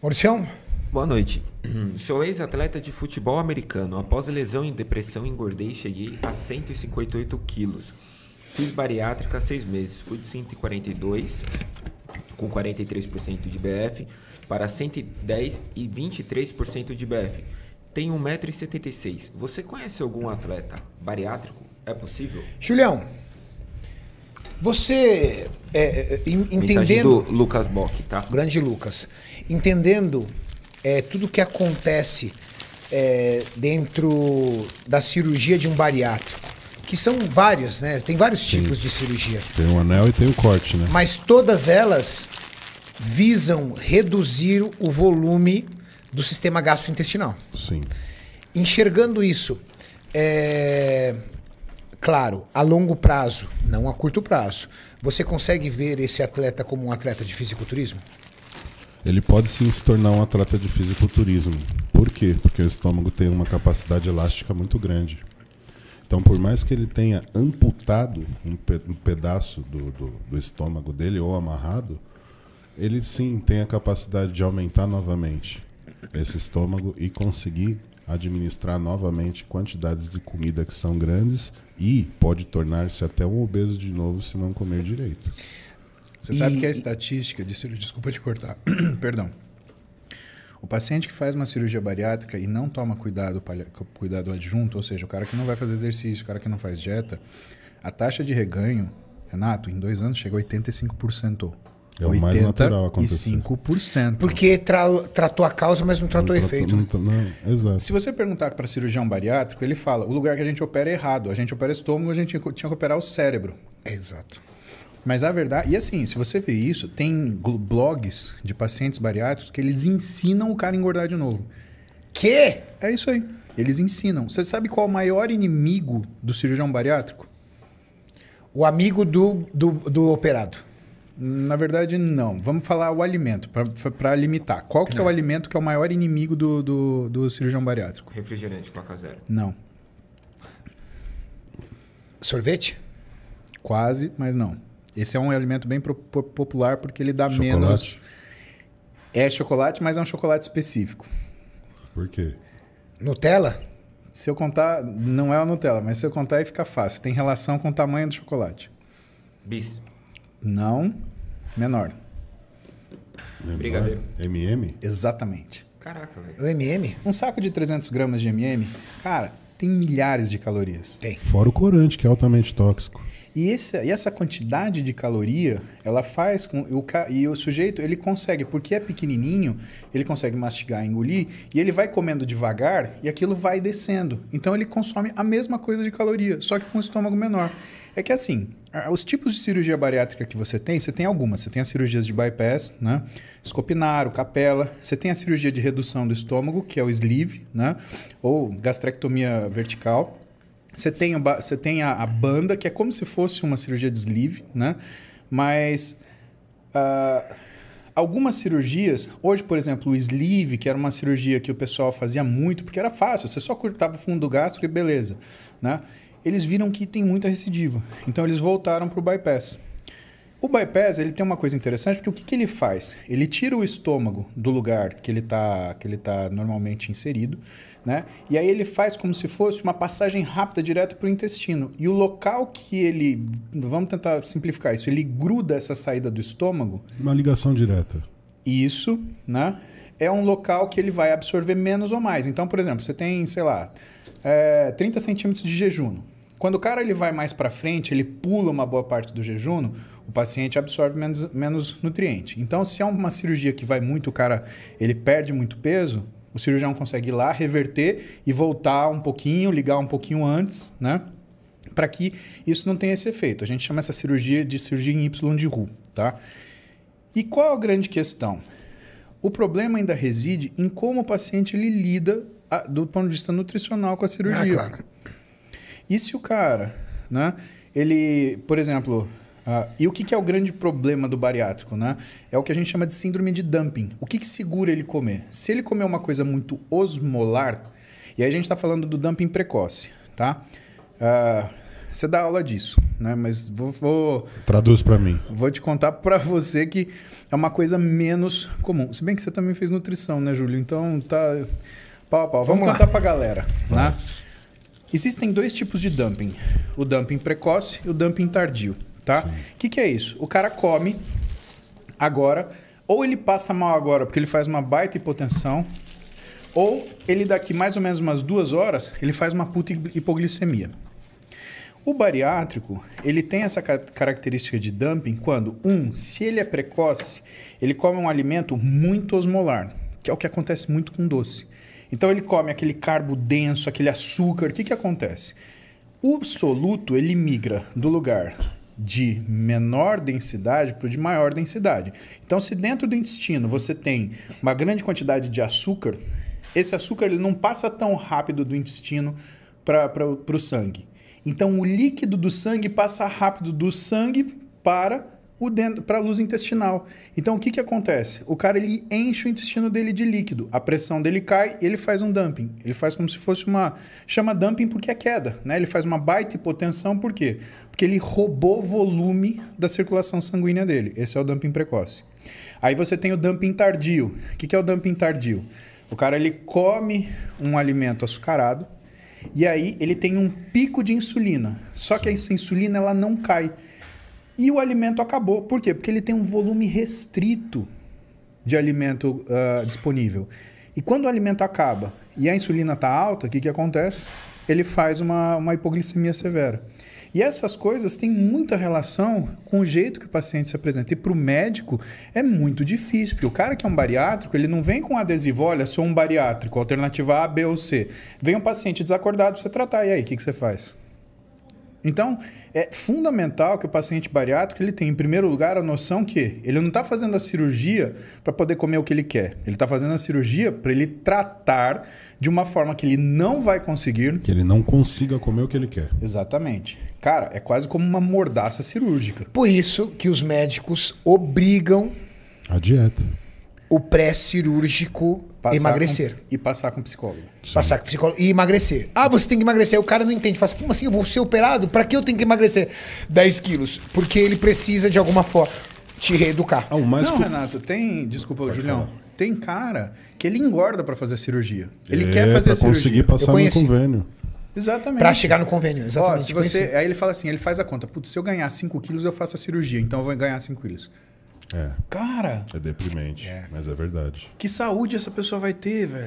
Mauricião? Boa noite. Sou ex-atleta de futebol americano. Após lesão e depressão, engordei e cheguei a 158 quilos. Fiz bariátrica há seis meses. Fui de 142, com 43% de BF, para 110 e 23% de BF. Tenho 1,76m. Você conhece algum atleta bariátrico? É possível? Julião, você é, é, Mensagem entendendo. do Lucas Bock, tá? Grande Lucas. Entendendo é, tudo que acontece é, dentro da cirurgia de um bariátrico, que são várias, né? Tem vários tipos de cirurgia. Tem o anel e tem o corte, né? Mas todas elas visam reduzir o volume do sistema gastrointestinal. Sim. Enxergando isso, é, claro, a longo prazo, não a curto prazo, você consegue ver esse atleta como um atleta de fisiculturismo? Ele pode sim se tornar um atleta de fisiculturismo. Por quê? Porque o estômago tem uma capacidade elástica muito grande. Então, por mais que ele tenha amputado um, pe um pedaço do, do, do estômago dele ou amarrado, ele sim tem a capacidade de aumentar novamente esse estômago e conseguir administrar novamente quantidades de comida que são grandes e pode tornar-se até um obeso de novo se não comer direito. Você sabe que a estatística de cirurgia. Desculpa te cortar. Perdão. O paciente que faz uma cirurgia bariátrica e não toma cuidado, cuidado adjunto, ou seja, o cara que não vai fazer exercício, o cara que não faz dieta, a taxa de reganho, Renato, em dois anos chega a 85%. É o mais natural acontecer. 5%. Porque tra tratou a causa, mas não tratou o efeito. Não, não, exato. Se você perguntar para cirurgião bariátrico, ele fala: o lugar que a gente opera é errado. A gente opera estômago, a gente tinha que operar o cérebro. Exato. Mas a verdade. E assim, se você vê isso, tem blogs de pacientes bariátricos que eles ensinam o cara a engordar de novo. Que? É isso aí. Eles ensinam. Você sabe qual é o maior inimigo do cirurgião bariátrico? O amigo do, do, do operado. Na verdade, não. Vamos falar o alimento, para limitar. Qual que é o alimento que é o maior inimigo do, do, do cirurgião bariátrico? Refrigerante, Coca Zero. Não. Sorvete? Quase, mas não. Esse é um alimento bem popular porque ele dá chocolate. menos. É chocolate, mas é um chocolate específico. Por quê? Nutella? Se eu contar, não é a Nutella, mas se eu contar aí fica fácil. Tem relação com o tamanho do chocolate. Bis. Não, menor. Menor? Brigadeiro. MM? Exatamente. Caraca, velho. O MM? Um saco de 300 gramas de MM, cara, tem milhares de calorias. Tem. Fora o corante, que é altamente tóxico. E, esse, e essa quantidade de caloria, ela faz com. O, e o sujeito, ele consegue, porque é pequenininho, ele consegue mastigar, engolir, e ele vai comendo devagar e aquilo vai descendo. Então ele consome a mesma coisa de caloria, só que com o estômago menor. É que assim, os tipos de cirurgia bariátrica que você tem, você tem algumas. Você tem as cirurgias de bypass, né? Escopinário, capela. Você tem a cirurgia de redução do estômago, que é o sleeve, né? Ou gastrectomia vertical. Você tem, o, você tem a, a, banda, que é como se fosse uma cirurgia de sleeve, né? Mas uh, algumas cirurgias, hoje, por exemplo, o sleeve, que era uma cirurgia que o pessoal fazia muito, porque era fácil, você só cortava o fundo do gástrico e beleza, né? Eles viram que tem muita recidiva. Então eles voltaram para o bypass. O bypass ele tem uma coisa interessante, porque o que, que ele faz? Ele tira o estômago do lugar que ele está tá normalmente inserido, né? e aí ele faz como se fosse uma passagem rápida direto para o intestino. E o local que ele. Vamos tentar simplificar isso. Ele gruda essa saída do estômago. Uma ligação direta. Isso, né? É um local que ele vai absorver menos ou mais. Então, por exemplo, você tem, sei lá, é, 30 centímetros de jejum. Quando o cara ele vai mais para frente, ele pula uma boa parte do jejum, o paciente absorve menos, menos nutriente. Então, se é uma cirurgia que vai muito, o cara ele perde muito peso, o cirurgião consegue ir lá, reverter e voltar um pouquinho, ligar um pouquinho antes, né? Para que isso não tenha esse efeito. A gente chama essa cirurgia de cirurgia em Y de Roux, tá? E qual a grande questão? O problema ainda reside em como o paciente ele lida do ponto de vista nutricional com a cirurgia. Ah, claro. E se o cara, né? Ele, por exemplo, uh, e o que, que, é o grande problema do bariátrico, né? É o que a gente chama de síndrome de dumping. O que, que segura ele comer? Se ele comer uma coisa muito osmolar, e aí a gente está falando do dumping precoce, tá? Uh, você dá aula disso, né? Mas vou, vou, Traduz pra mim. vou te contar pra você que é uma coisa menos comum. Se bem que você também fez nutrição, né, Júlio? Então tá pau a pau. Vamos, Vamos contar pra galera, né? Existem dois tipos de dumping: o dumping precoce e o dumping tardio, tá? O que, que é isso? O cara come agora, ou ele passa mal agora porque ele faz uma baita hipotensão, ou ele daqui mais ou menos umas duas horas ele faz uma puta hipoglicemia. O bariátrico, ele tem essa ca- característica de dumping quando, um, se ele é precoce, ele come um alimento muito osmolar, que é o que acontece muito com doce. Então ele come aquele carbo denso, aquele açúcar. O que, que acontece? O soluto, ele migra do lugar de menor densidade para o de maior densidade. Então, se dentro do intestino você tem uma grande quantidade de açúcar, esse açúcar ele não passa tão rápido do intestino para o sangue. Então, o líquido do sangue passa rápido do sangue para para a luz intestinal. Então, o que, que acontece? O cara ele enche o intestino dele de líquido, a pressão dele cai e ele faz um dumping. Ele faz como se fosse uma. Chama dumping porque é queda, né? Ele faz uma baita hipotensão, por quê? Porque ele roubou volume da circulação sanguínea dele. Esse é o dumping precoce. Aí você tem o dumping tardio. O que, que é o dumping tardio? O cara ele come um alimento açucarado e aí ele tem um pico de insulina. Só que essa insulina ela não cai. E o alimento acabou. Por quê? Porque ele tem um volume restrito de alimento ah, disponível. E quando o alimento acaba e a insulina está alta, o que, que acontece? Ele faz uma, uma hipoglicemia severa. E essas coisas têm muita relação com o jeito que o paciente se apresenta. E para o médico é muito difícil, porque o cara que é um bariátrico, ele não vem com um adesivo, olha, sou um bariátrico, alternativa A, B ou C. Vem um paciente desacordado você tratar, e aí, o que, que você faz? Então, é fundamental que o paciente bariátrico ele tenha, em primeiro lugar, a noção que ele não está fazendo a cirurgia para poder comer o que ele quer. Ele está fazendo a cirurgia para ele tratar de uma forma que ele não vai conseguir. Que ele não consiga comer o que ele quer. Exatamente. Cara, é quase como uma mordaça cirúrgica. Por isso que os médicos obrigam A dieta. O pré-cirúrgico emagrecer. com- e passar com psicólogo. Passar com psicólogo e emagrecer. Ah, você tem que emagrecer. O cara não entende. Fala assim, como assim? Eu vou ser operado? Pra que eu tenho que emagrecer 10 quilos? Porque ele precisa, de alguma forma, te reeducar. Ah, não, cu- Renato, tem. Desculpa, Julião. falar. Tem cara que ele engorda para fazer a cirurgia. Ele é, quer fazer pra a cirurgia. conseguir passar no convênio. Exatamente. Pra chegar no convênio. Ó, Exatamente. se você, aí ele fala assim, ele faz a conta. Putz, se eu ganhar 5 quilos, eu faço a cirurgia. Então eu vou ganhar 5 quilos. É, Cara, é deprimente. Mas é verdade. que saúde essa pessoa vai ter, velho?